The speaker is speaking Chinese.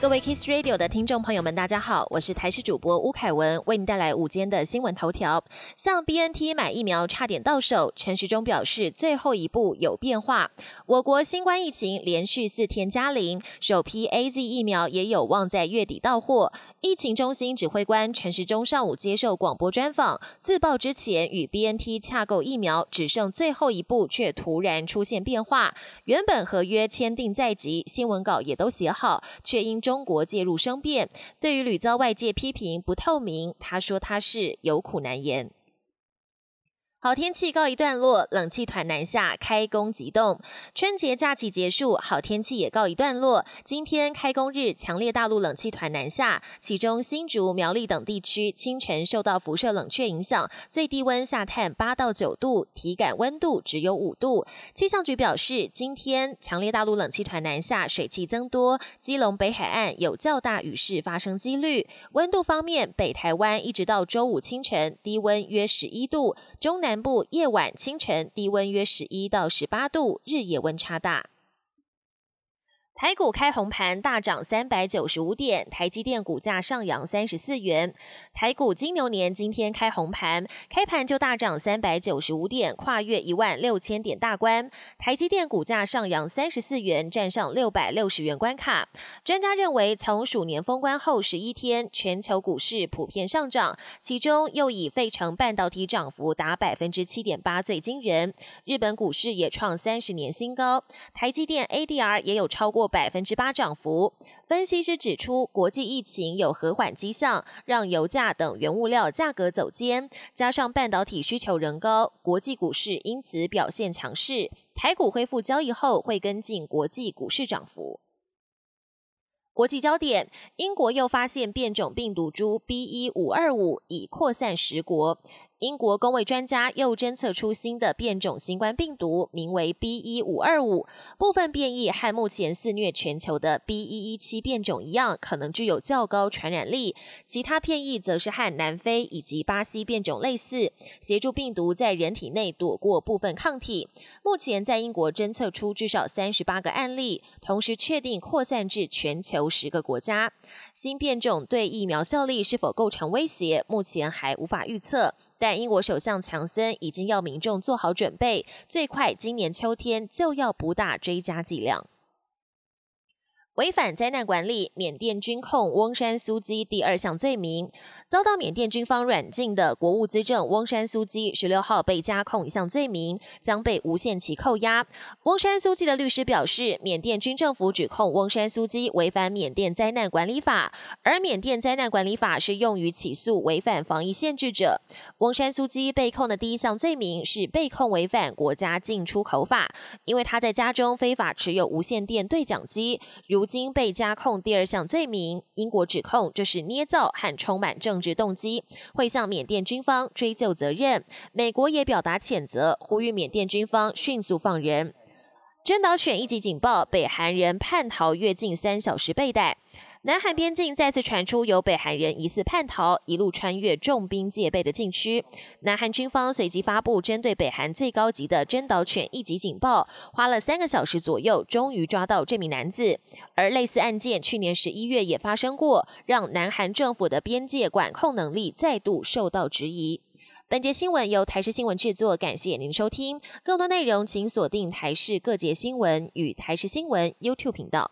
各位 Kiss Radio 的听众朋友们，大家好，我是台视主播吴凯文，为您带来午间的新闻头条。向 BNT 买疫苗差点到手，陈时中表示最后一步有变化。我国新冠疫情连续四天加零，首批 AZ 疫苗也有望在月底到货。疫情中心指挥官陈时中上午接受广播专访，自曝之前与 BNT 洽购疫苗只剩最后一步，却突然出现变化。原本合约签订在即，新闻稿也都写好，却因中中国介入生变，对于屡遭外界批评不透明，他说他是有苦难言。好天气告一段落，冷气团南下，开工急冻。春节假期结束，好天气也告一段落。今天开工日，强烈大陆冷气团南下，其中新竹、苗栗等地区清晨受到辐射冷却影响，最低温下探八到九度，体感温度只有五度。气象局表示，今天强烈大陆冷气团南下，水汽增多，基隆北海岸有较大雨势发生几率。温度方面，北台湾一直到周五清晨低温约十一度，中南。南部夜晚、清晨低温约十一到十八度，日夜温差大。台股开红盘，大涨三百九十五点，台积电股价上扬三十四元。台股金牛年今天开红盘，开盘就大涨三百九十五点，跨越一万六千点大关。台积电股价上扬三十四元，站上六百六十元关卡。专家认为，从鼠年封关后十一天，全球股市普遍上涨，其中又以费城半导体涨幅达百分之七点八最惊人。日本股市也创三十年新高，台积电 ADR 也有超过。百分之八涨幅。分析师指出，国际疫情有和缓迹象，让油价等原物料价格走坚，加上半导体需求仍高，国际股市因此表现强势。台股恢复交易后，会跟进国际股市涨幅。国际焦点：英国又发现变种病毒株 B. 一五二五已扩散十国。英国工位专家又侦测出新的变种新冠病毒，名为 B. 一五二五。部分变异和目前肆虐全球的 B. 一一七变种一样，可能具有较高传染力。其他变异则是和南非以及巴西变种类似，协助病毒在人体内躲过部分抗体。目前在英国侦测出至少三十八个案例，同时确定扩散至全球十个国家。新变种对疫苗效力是否构成威胁，目前还无法预测。但英国首相强森已经要民众做好准备，最快今年秋天就要补打追加剂量。违反灾难管理，缅甸军控翁山苏基第二项罪名，遭到缅甸军方软禁的国务资政翁山苏基十六号被加控一项罪名，将被无限期扣押。翁山苏基的律师表示，缅甸军政府指控翁山苏基违反缅甸灾难管理法，而缅甸灾难管理法是用于起诉违反防疫限制者。翁山苏基被控的第一项罪名是被控违反国家进出口法，因为他在家中非法持有无线电对讲机，如。经被加控第二项罪名，英国指控这是捏造和充满政治动机，会向缅甸军方追究责任。美国也表达谴责，呼吁缅甸军方迅速放人。真岛犬一级警报，北韩人叛逃越境三小时被逮。南韩边境再次传出有北韩人疑似叛逃，一路穿越重兵戒备的禁区。南韩军方随即发布针对北韩最高级的真岛犬一级警报，花了三个小时左右，终于抓到这名男子。而类似案件去年十一月也发生过，让南韩政府的边界管控能力再度受到质疑。本节新闻由台视新闻制作，感谢您收听。更多内容请锁定台视各节新闻与台视新闻 YouTube 频道。